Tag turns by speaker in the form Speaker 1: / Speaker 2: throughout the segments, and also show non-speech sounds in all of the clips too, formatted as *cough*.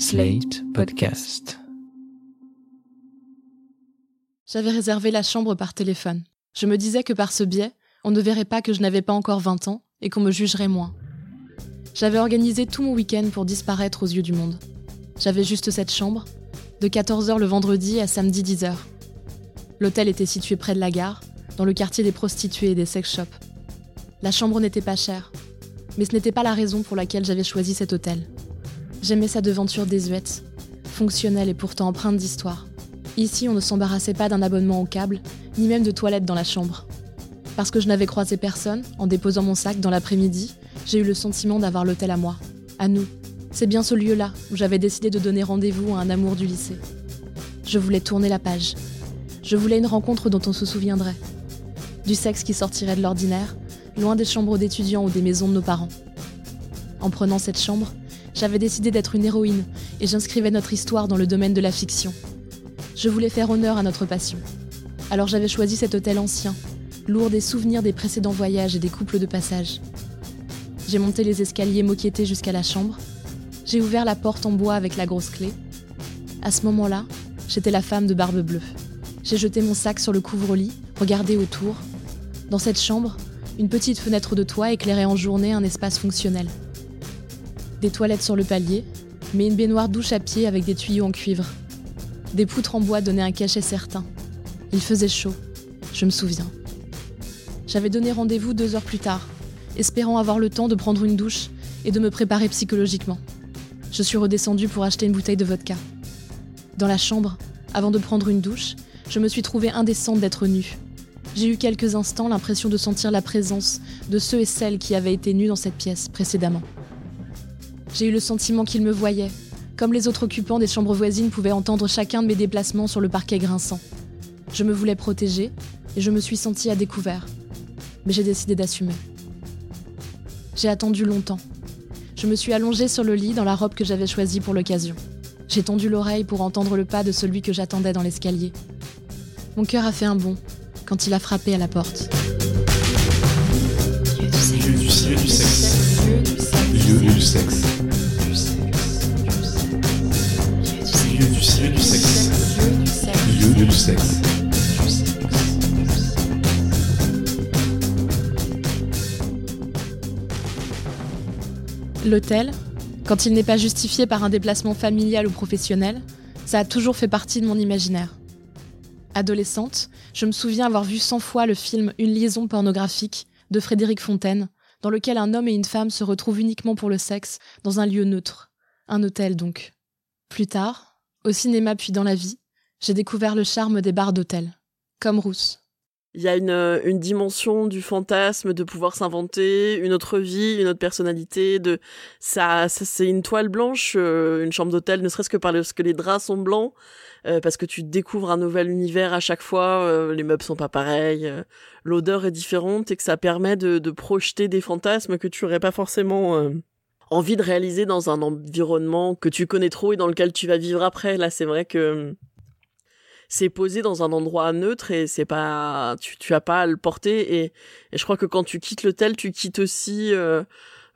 Speaker 1: Slate Podcast.
Speaker 2: J'avais réservé la chambre par téléphone. Je me disais que par ce biais, on ne verrait pas que je n'avais pas encore 20 ans et qu'on me jugerait moins. J'avais organisé tout mon week-end pour disparaître aux yeux du monde. J'avais juste cette chambre, de 14h le vendredi à samedi 10h. L'hôtel était situé près de la gare, dans le quartier des prostituées et des sex shops. La chambre n'était pas chère, mais ce n'était pas la raison pour laquelle j'avais choisi cet hôtel. J'aimais sa devanture désuète, fonctionnelle et pourtant empreinte d'histoire. Ici, on ne s'embarrassait pas d'un abonnement au câble, ni même de toilettes dans la chambre. Parce que je n'avais croisé personne, en déposant mon sac dans l'après-midi, j'ai eu le sentiment d'avoir l'hôtel à moi, à nous. C'est bien ce lieu-là où j'avais décidé de donner rendez-vous à un amour du lycée. Je voulais tourner la page. Je voulais une rencontre dont on se souviendrait. Du sexe qui sortirait de l'ordinaire, loin des chambres d'étudiants ou des maisons de nos parents. En prenant cette chambre, j'avais décidé d'être une héroïne et j'inscrivais notre histoire dans le domaine de la fiction. Je voulais faire honneur à notre passion. Alors j'avais choisi cet hôtel ancien, lourd des souvenirs des précédents voyages et des couples de passage. J'ai monté les escaliers moquettés jusqu'à la chambre. J'ai ouvert la porte en bois avec la grosse clé. À ce moment-là, j'étais la femme de Barbe Bleue. J'ai jeté mon sac sur le couvre-lit, regardé autour. Dans cette chambre, une petite fenêtre de toit éclairait en journée un espace fonctionnel des toilettes sur le palier, mais une baignoire douche à pied avec des tuyaux en cuivre. Des poutres en bois donnaient un cachet certain. Il faisait chaud, je me souviens. J'avais donné rendez-vous deux heures plus tard, espérant avoir le temps de prendre une douche et de me préparer psychologiquement. Je suis redescendue pour acheter une bouteille de vodka. Dans la chambre, avant de prendre une douche, je me suis trouvée indécente d'être nue. J'ai eu quelques instants l'impression de sentir la présence de ceux et celles qui avaient été nus dans cette pièce précédemment. J'ai eu le sentiment qu'ils me voyaient, comme les autres occupants des chambres voisines pouvaient entendre chacun de mes déplacements sur le parquet grinçant. Je me voulais protéger et je me suis sentie à découvert. Mais j'ai décidé d'assumer. J'ai attendu longtemps. Je me suis allongée sur le lit dans la robe que j'avais choisie pour l'occasion. J'ai tendu l'oreille pour entendre le pas de celui que j'attendais dans l'escalier. Mon cœur a fait un bond quand il a frappé à la porte. L'hôtel, quand il n'est pas justifié par un déplacement familial ou professionnel, ça a toujours fait partie de mon imaginaire. Adolescente, je me souviens avoir vu cent fois le film Une liaison pornographique de Frédéric Fontaine, dans lequel un homme et une femme se retrouvent uniquement pour le sexe dans un lieu neutre, un hôtel donc. Plus tard, au cinéma puis dans la vie, j'ai découvert le charme des bars d'hôtel, comme Rousse.
Speaker 3: Il y a une, une dimension du fantasme de pouvoir s'inventer une autre vie, une autre personnalité. De ça, ça c'est une toile blanche, euh, une chambre d'hôtel, ne serait-ce que parce que les draps sont blancs, euh, parce que tu découvres un nouvel univers à chaque fois. euh, les meubles sont pas pareils, euh, l'odeur est différente et que ça permet de, de projeter des fantasmes que tu aurais pas forcément euh, envie de réaliser dans un environnement que tu connais trop et dans lequel tu vas vivre après. Là, c'est vrai que euh, c'est posé dans un endroit neutre et c'est pas tu tu as pas à le porter et, et je crois que quand tu quittes l'hôtel tu quittes aussi euh,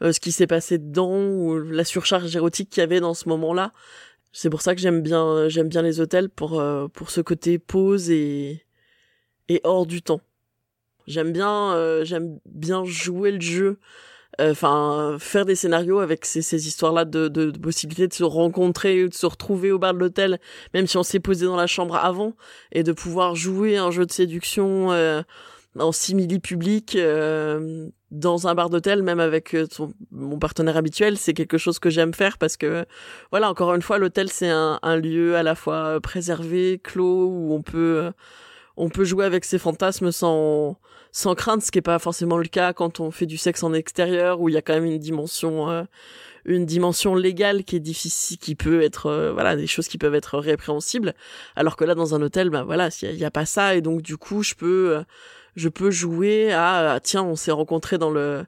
Speaker 3: euh, ce qui s'est passé dedans ou la surcharge érotique qu'il y avait dans ce moment-là. C'est pour ça que j'aime bien j'aime bien les hôtels pour euh, pour ce côté pause et et hors du temps. J'aime bien euh, j'aime bien jouer le jeu enfin faire des scénarios avec ces, ces histoires là de, de, de possibilités de se rencontrer de se retrouver au bar de l'hôtel même si on s'est posé dans la chambre avant et de pouvoir jouer un jeu de séduction euh, en simili public euh, dans un bar d'hôtel même avec euh, mon partenaire habituel c'est quelque chose que j'aime faire parce que voilà encore une fois l'hôtel c'est un, un lieu à la fois préservé clos où on peut euh, on peut jouer avec ses fantasmes sans sans crainte, ce qui est pas forcément le cas quand on fait du sexe en extérieur, où il y a quand même une dimension, euh, une dimension légale qui est difficile, qui peut être, euh, voilà, des choses qui peuvent être répréhensibles. Alors que là, dans un hôtel, ben voilà, il y, a pas ça, et donc du coup, je peux, euh, je peux jouer à, à, tiens, on s'est rencontrés dans le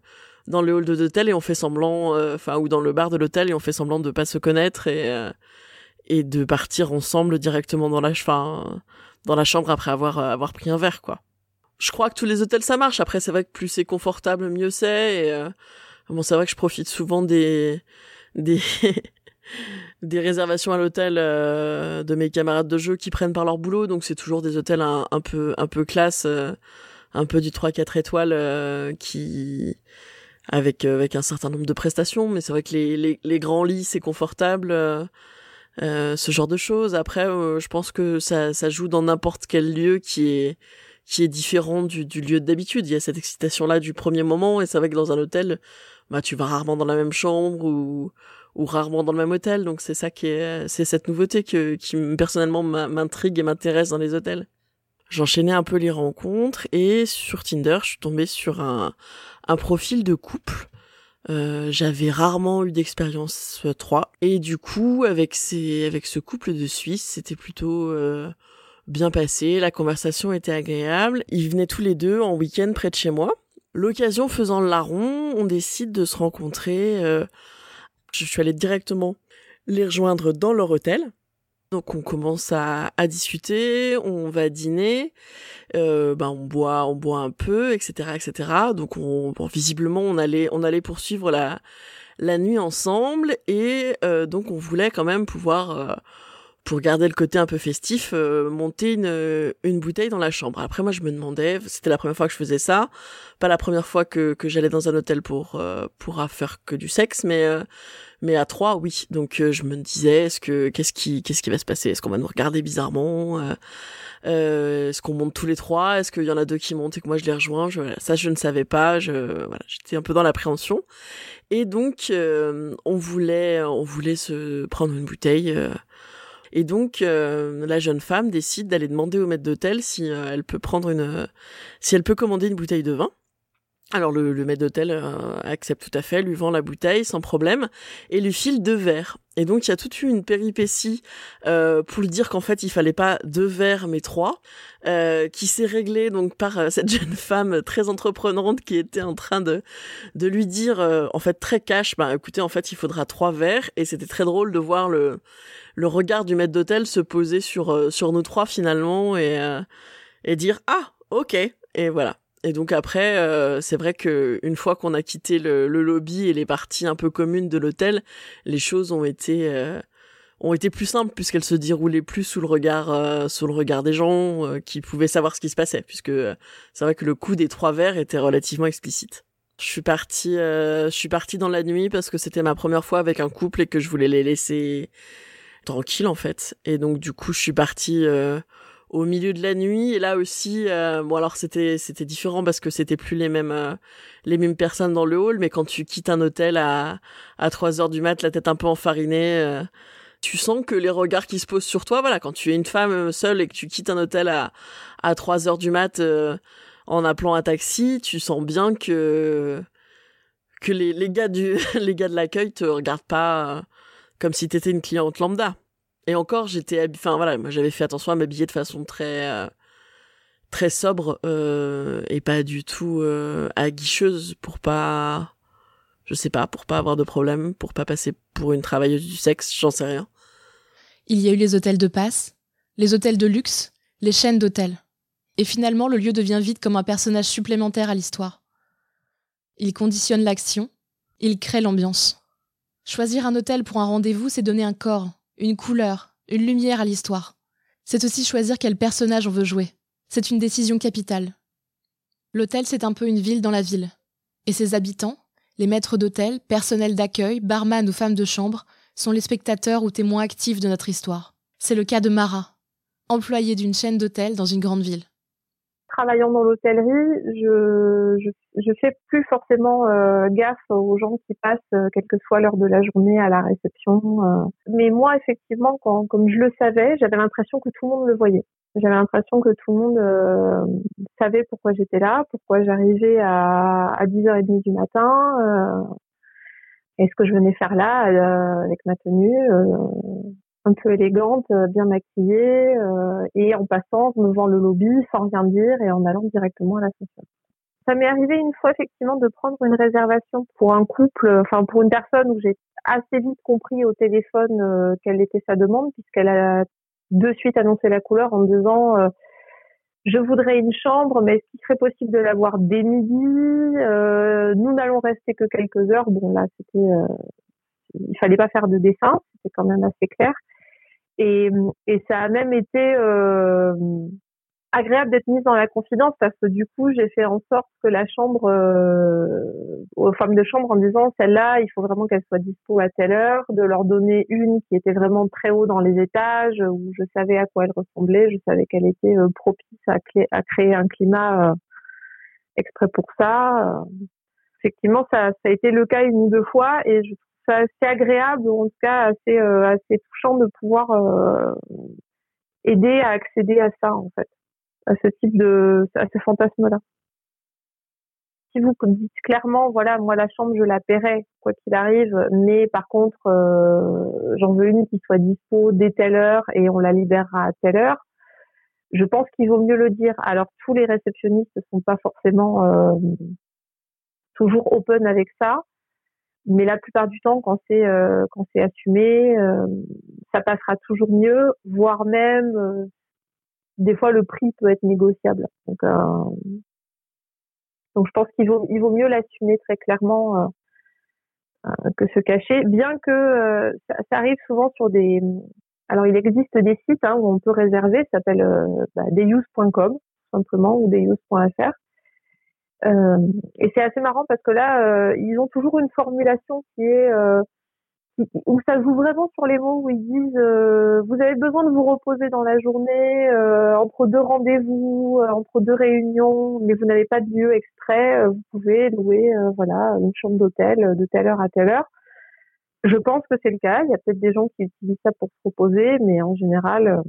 Speaker 3: dans le hall de l'hôtel et on fait semblant, enfin, ou dans le bar de l'hôtel et on fait semblant de pas se connaître et et de partir ensemble directement dans la, fin, dans la chambre après avoir avoir pris un verre, quoi je crois que tous les hôtels ça marche. Après, c'est vrai que plus c'est confortable, mieux c'est. Euh, bon, c'est vrai que je profite souvent des des *laughs* des réservations à l'hôtel de mes camarades de jeu qui prennent par leur boulot, donc c'est toujours des hôtels un, peu un peu classe, un peu du 3-4 étoiles qui avec avec un certain nombre de prestations, mais c'est vrai que les, les, les grands lits c'est confortable. ce genre de choses. Après, je pense que ça, ça joue dans n'importe quel lieu qui est qui est différent du, du lieu d'habitude. Il y a cette excitation-là du premier moment, et c'est vrai que dans un hôtel, bah, tu vas rarement dans la même chambre ou, ou rarement dans le même hôtel. Donc c'est ça qui est, c'est cette nouveauté que, qui personnellement m'intrigue et m'intéresse dans les hôtels. J'enchaînais un peu les rencontres et sur Tinder, je suis tombée sur un, un profil de couple. Euh, j'avais rarement eu d'expérience 3 et du coup avec ces avec ce couple de Suisses c'était plutôt euh, bien passé, la conversation était agréable. Ils venaient tous les deux en week-end près de chez moi. L'occasion faisant le larron, on décide de se rencontrer. Euh, je suis allée directement les rejoindre dans leur hôtel. Donc on commence à, discuter, on va dîner, euh, ben on boit, on boit un peu, etc., etc. Donc on, visiblement on allait, on allait poursuivre la la nuit ensemble et euh, donc on voulait quand même pouvoir pour garder le côté un peu festif, euh, monter une, euh, une bouteille dans la chambre. Après, moi, je me demandais, c'était la première fois que je faisais ça, pas la première fois que, que j'allais dans un hôtel pour euh, pour faire que du sexe, mais mais à trois, oui. Donc je me disais, est-ce que qu'est-ce qui qu'est-ce qui va se passer? Est-ce qu'on va nous regarder bizarrement Est-ce qu'on monte tous les trois? Est-ce qu'il y en a deux qui montent et que moi je les rejoins? Je, Ça, je ne savais pas. Je voilà, j'étais un peu dans l'appréhension. Et donc, on voulait on voulait se prendre une bouteille et donc euh, la jeune femme décide d'aller demander au maître d'hôtel si euh, elle peut prendre une, si elle peut commander une bouteille de vin. Alors le, maître d'hôtel euh, accepte tout à fait, lui vend la bouteille sans problème et lui file deux verres. Et donc il y a toute une péripétie pour lui dire qu'en fait il fallait pas deux verres mais trois, qui s'est réglée donc par cette jeune femme très entreprenante qui était en train de de lui dire en fait très cash, bah écoutez en fait il faudra trois verres. Et c'était très drôle de voir le le regard du maître d'hôtel se poser sur euh, sur nous trois finalement euh, et dire ah ok. Et voilà et donc après euh, c'est vrai que une fois qu'on a quitté le, le, lobby et les parties un peu communes de l'hôtel les choses ont été ont été plus simples puisqu'elles se déroulaient plus sous le regard sous le regard des gens qui pouvaient savoir ce qui se passait puisque c'est vrai que le coup des trois verres était relativement explicite. Je suis partie je suis partie dans la nuit parce que c'était ma première fois avec un couple et que je voulais les laisser tranquille en fait. Et donc du coup, je suis partie euh, au milieu de la nuit. Et là aussi, euh, bon alors c'était c'était différent parce que c'était plus les mêmes euh, les mêmes personnes dans le hall. Mais quand tu quittes un hôtel à à 3 heures du mat, la tête un peu enfarinée. tu sens que les regards qui se posent sur toi, voilà, quand tu es une femme seule et que tu quittes un hôtel à, à 3 heures du mat en appelant un taxi, tu sens bien que que les, les gars du *laughs* les gars de l'accueil te regardent pas comme si t'étais une cliente lambda. Et encore, j'étais, enfin voilà, moi j'avais fait attention à m'habiller de façon très euh, très sobre euh, et pas du tout euh, aguicheuse pour pas, je sais pas, pour pas avoir de problème, pour pas passer pour une travailleuse du sexe, j'en sais rien.
Speaker 2: Il y a eu les hôtels de passe, les hôtels de luxe, les chaînes d'hôtels. Et finalement, le lieu devient vite comme un personnage supplémentaire à l'histoire. Il conditionne l'action, il crée l'ambiance. Choisir un hôtel pour un rendez-vous, c'est donner un corps, une couleur, une lumière à l'histoire. C'est aussi choisir quel personnage on veut jouer. C'est une décision capitale. L'hôtel, c'est un peu une ville dans la ville. Et ses habitants, les maîtres d'hôtel, personnel d'accueil, barman ou femmes de chambre, sont les spectateurs ou témoins actifs de notre histoire. C'est le cas de Mara, employée d'une chaîne d'hôtels dans une grande ville
Speaker 4: travaillant dans l'hôtellerie, je, je, je fais plus forcément euh, gaffe aux gens qui passent euh, quelle que soit l'heure de la journée à la réception. Euh. Mais moi, effectivement, quand, comme je le savais, j'avais l'impression que tout le monde le voyait. J'avais l'impression que tout le monde euh, savait pourquoi j'étais là, pourquoi j'arrivais à, à 10h30 du matin, et ce que je venais faire là avec ma tenue un peu élégante, euh, bien maquillée, euh, et en passant devant le lobby sans rien dire et en allant directement à l'ascenseur. Ça m'est arrivé une fois effectivement de prendre une réservation pour un couple, enfin pour une personne où j'ai assez vite compris au téléphone euh, quelle était sa demande puisqu'elle a de suite annoncé la couleur en disant je voudrais une chambre, mais est-ce qu'il serait possible de l'avoir dès midi Nous n'allons rester que quelques heures. Bon là, c'était il fallait pas faire de dessin, c'était quand même assez clair. Et, et ça a même été euh, agréable d'être mise dans la confidence parce que du coup, j'ai fait en sorte que la chambre, euh, aux femmes de chambre, en disant celle-là, il faut vraiment qu'elle soit dispo à telle heure, de leur donner une qui était vraiment très haut dans les étages, où je savais à quoi elle ressemblait, je savais qu'elle était euh, propice à, à, créer un climat euh, exprès pour ça. Effectivement, ça, ça a été le cas une ou deux fois et je trouve ça assez agréable, en tout cas assez, assez touchant de pouvoir aider à accéder à ça en fait à ce type de, à ce fantasme-là. Si vous dites clairement, voilà, moi la chambre je la paierai quoi qu'il arrive, mais par contre euh, j'en veux une qui soit dispo dès telle heure et on la libérera à telle heure. Je pense qu'il vaut mieux le dire. Alors tous les réceptionnistes ne sont pas forcément euh, toujours open avec ça, mais la plupart du temps, quand c'est euh, quand c'est assumé, ça passera toujours mieux, voire même des fois le prix peut être négociable. Donc, euh, donc je pense qu'il vaut, il vaut mieux l'assumer très clairement euh, euh, que se cacher, bien que ça, ça, arrive souvent sur des. Alors il existe des sites hein, où on peut réserver, ça s'appelle bah, deyous.com simplement ou deyous.fr. Euh, et c'est assez marrant parce que là, ils ont toujours une formulation qui est où ça joue vraiment sur les mots où ils disent euh, vous avez besoin de vous reposer dans la journée euh, entre deux rendez-vous, euh, entre deux réunions, mais vous n'avez pas de lieu extrait, vous pouvez louer voilà une chambre d'hôtel de telle heure à telle heure. Je pense que c'est le cas. Il y a peut-être des gens qui utilisent ça pour se reposer, mais en général,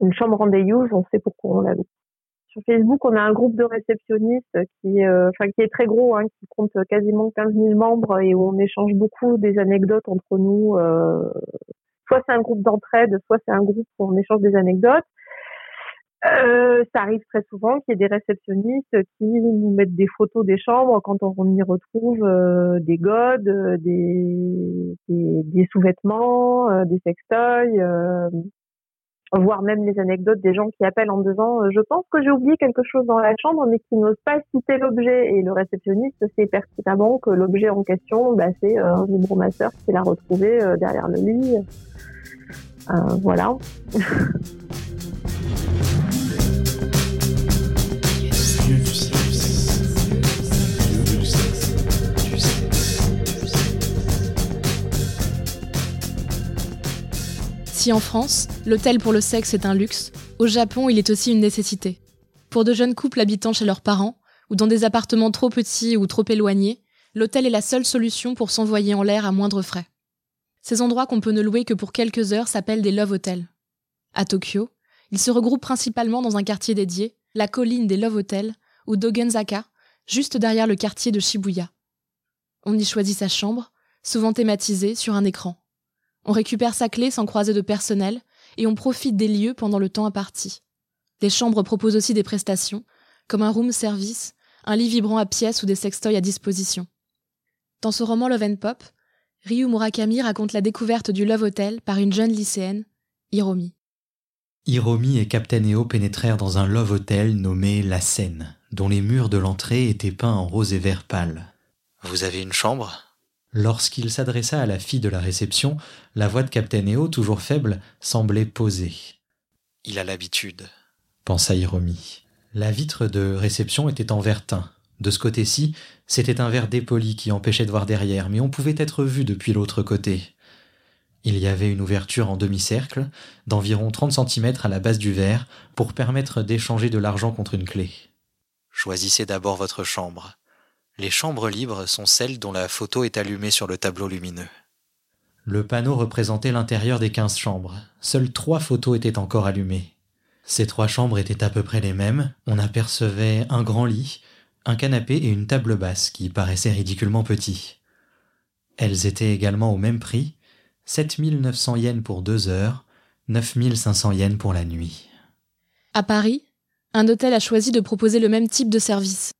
Speaker 4: une chambre use, on sait pourquoi on la loue sur Facebook, on a un groupe de réceptionnistes qui, euh, qui est très gros, hein, qui compte quasiment 15 000 membres et où on échange beaucoup des anecdotes entre nous. Euh, soit c'est un groupe d'entraide, soit c'est un groupe où on échange des anecdotes. Euh, ça arrive très souvent qu'il y ait des réceptionnistes qui nous mettent des photos des chambres quand on y retrouve des godes, des, des, des sous-vêtements, des sextoys voire même les anecdotes des gens qui appellent en disant euh, je pense que j'ai oublié quelque chose dans la chambre mais qui n'osent pas citer l'objet. Et le réceptionniste sait pertinemment que l'objet en question bah, c'est euh, un vibromasseur qui l'a retrouvé euh, derrière le lit. Voilà *laughs*
Speaker 2: Si en France, l'hôtel pour le sexe est un luxe, au Japon, il est aussi une nécessité. Pour de jeunes couples habitant chez leurs parents, ou dans des appartements trop petits ou trop éloignés, l'hôtel est la seule solution pour s'envoyer en l'air à moindre frais. Ces endroits qu'on peut ne louer que pour quelques heures s'appellent des love hotels. À Tokyo, ils se regroupent principalement dans un quartier dédié, la colline des love hotels, ou Dogenzaka, juste derrière le quartier de Shibuya. On y choisit sa chambre, souvent thématisée sur un écran. On récupère sa clé sans croiser de personnel et on profite des lieux pendant le temps imparti. Les chambres proposent aussi des prestations, comme un room service, un lit vibrant à pièces ou des sextoys à disposition. Dans ce roman Love and Pop, Ryu Murakami raconte la découverte du Love Hotel par une jeune lycéenne, Hiromi.
Speaker 5: Hiromi et Captain Eo pénétrèrent dans un Love Hotel nommé La Seine, dont les murs de l'entrée étaient peints en rose et vert pâle. Vous avez une chambre? Lorsqu'il s'adressa à la fille de la réception, la voix de Captain EO, toujours faible, semblait posée. Il a l'habitude, pensa Hiromi. La vitre de réception était en verre teint. De ce côté-ci, c'était un verre dépoli qui empêchait de voir derrière, mais on pouvait être vu depuis l'autre côté. Il y avait une ouverture en demi-cercle, d'environ 30 cm à la base du verre, pour permettre d'échanger de l'argent contre une clé. Choisissez d'abord votre chambre. Les chambres libres sont celles dont la photo est allumée sur le tableau lumineux. Le panneau représentait l'intérieur des quinze chambres. Seules trois photos étaient encore allumées. Ces trois chambres étaient à peu près les mêmes. On apercevait un grand lit, un canapé et une table basse qui paraissaient ridiculement petits. Elles étaient également au même prix, 7900 yens pour deux heures, 9500 yens pour la nuit.
Speaker 2: À Paris, un hôtel a choisi de proposer le même type de service.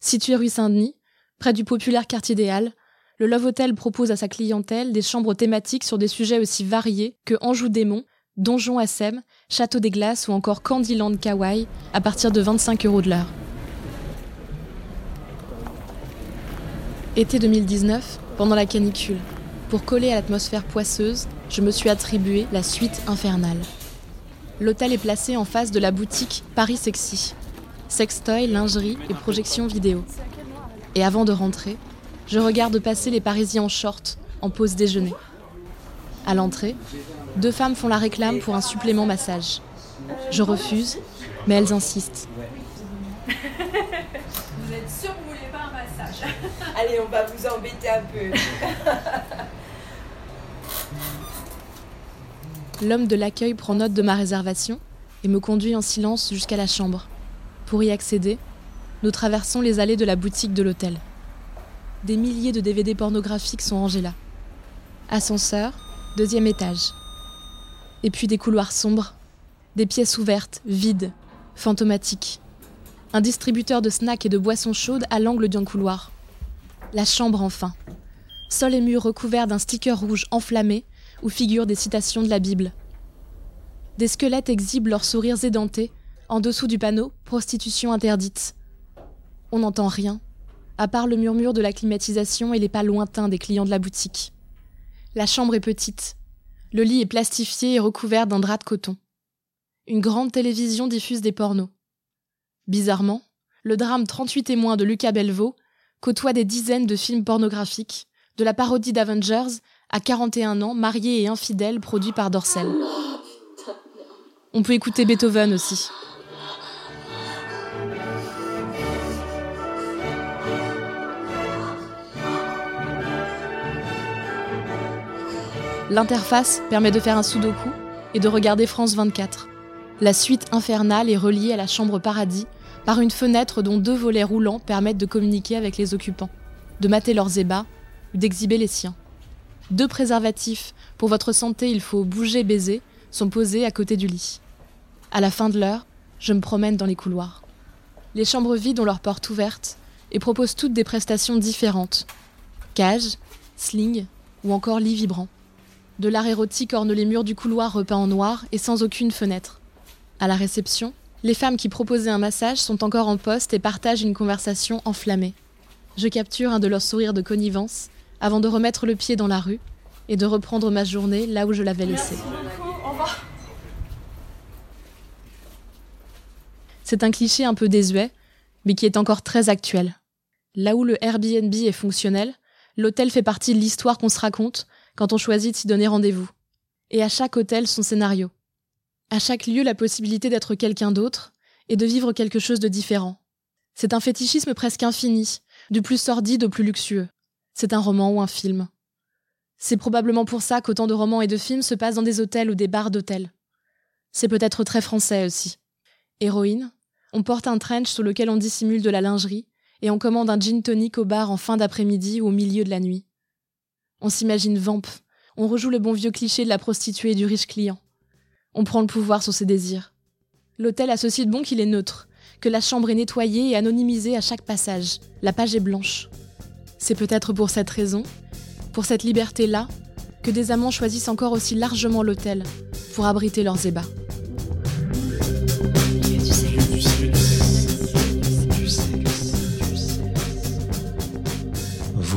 Speaker 2: Situé rue Saint-Denis, Près du populaire quartier Halles, le Love Hotel propose à sa clientèle des chambres thématiques sur des sujets aussi variés que Anjou Démon, Donjon SM, Château des Glaces ou encore Candyland Kawaii à partir de 25 euros de l'heure. Été 2019, pendant la canicule. Pour coller à l'atmosphère poisseuse, je me suis attribué la suite infernale. L'hôtel est placé en face de la boutique Paris Sexy. Sextoy, lingerie et projection vidéo. Et avant de rentrer, je regarde passer les Parisiens en short, en pause déjeuner. À l'entrée, deux femmes font la réclame pour un supplément massage. Je refuse, mais elles insistent.
Speaker 6: Vous êtes sûr que vous voulez pas un massage? *laughs* Allez, on va vous embêter un peu. *laughs*
Speaker 2: L'homme de l'accueil prend note de ma réservation et me conduit en silence jusqu'à la chambre. Pour y accéder, nous traversons les allées de la boutique de l'hôtel. Des milliers de DVD pornographiques sont rangés là. Ascenseur, deuxième étage. Et puis des couloirs sombres, des pièces ouvertes, vides, fantomatiques. Un distributeur de snacks et de boissons chaudes à l'angle d'un couloir. La chambre enfin. Sol et murs recouverts d'un sticker rouge enflammé où figurent des citations de la Bible. Des squelettes exhibent leurs sourires édentés en dessous du panneau Prostitution interdite. On n'entend rien, à part le murmure de la climatisation et les pas lointains des clients de la boutique. La chambre est petite. Le lit est plastifié et recouvert d'un drap de coton. Une grande télévision diffuse des pornos. Bizarrement, le drame 38 témoins de Lucas Belvaux côtoie des dizaines de films pornographiques, de la parodie d'Avengers à 41 ans, marié et infidèle, produit par Dorsel. On peut écouter Beethoven aussi. L'interface permet de faire un sudoku et de regarder France 24. La suite infernale est reliée à la chambre paradis par une fenêtre dont deux volets roulants permettent de communiquer avec les occupants, de mater leurs ébats ou d'exhiber les siens. Deux préservatifs, pour votre santé il faut bouger baiser, sont posés à côté du lit. À la fin de l'heure, je me promène dans les couloirs. Les chambres vides ont leurs portes ouvertes et proposent toutes des prestations différentes. Cage, sling ou encore lit vibrant. De l'art érotique orne les murs du couloir repeints en noir et sans aucune fenêtre. À la réception, les femmes qui proposaient un massage sont encore en poste et partagent une conversation enflammée. Je capture un de leurs sourires de connivence avant de remettre le pied dans la rue et de reprendre ma journée là où je l'avais laissée. C'est un cliché un peu désuet, mais qui est encore très actuel. Là où le Airbnb est fonctionnel, l'hôtel fait partie de l'histoire qu'on se raconte quand on choisit de s'y donner rendez-vous. Et à chaque hôtel, son scénario. À chaque lieu, la possibilité d'être quelqu'un d'autre et de vivre quelque chose de différent. C'est un fétichisme presque infini, du plus sordide au plus luxueux. C'est un roman ou un film. C'est probablement pour ça qu'autant de romans et de films se passent dans des hôtels ou des bars d'hôtels. C'est peut-être très français aussi. Héroïne, on porte un trench sous lequel on dissimule de la lingerie et on commande un gin tonic au bar en fin d'après-midi ou au milieu de la nuit. On s'imagine vamp. On rejoue le bon vieux cliché de la prostituée et du riche client. On prend le pouvoir sur ses désirs. L'hôtel a ceci de bon qu'il est neutre, que la chambre est nettoyée et anonymisée à chaque passage. La page est blanche. C'est peut-être pour cette raison, pour cette liberté-là, que des amants choisissent encore aussi largement l'hôtel pour abriter leurs ébats.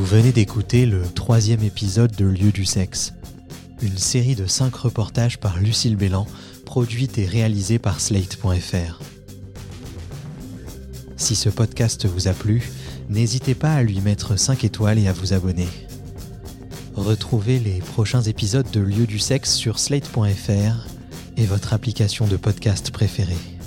Speaker 5: Venez d'écouter le troisième épisode de Lieu du sexe, une série de cinq reportages par Lucille Bélan, produite et réalisée par Slate.fr. Si ce podcast vous a plu, n'hésitez pas à lui mettre 5 étoiles et à vous abonner. Retrouvez les prochains épisodes de Lieu du sexe sur slate.fr et votre application de podcast préférée.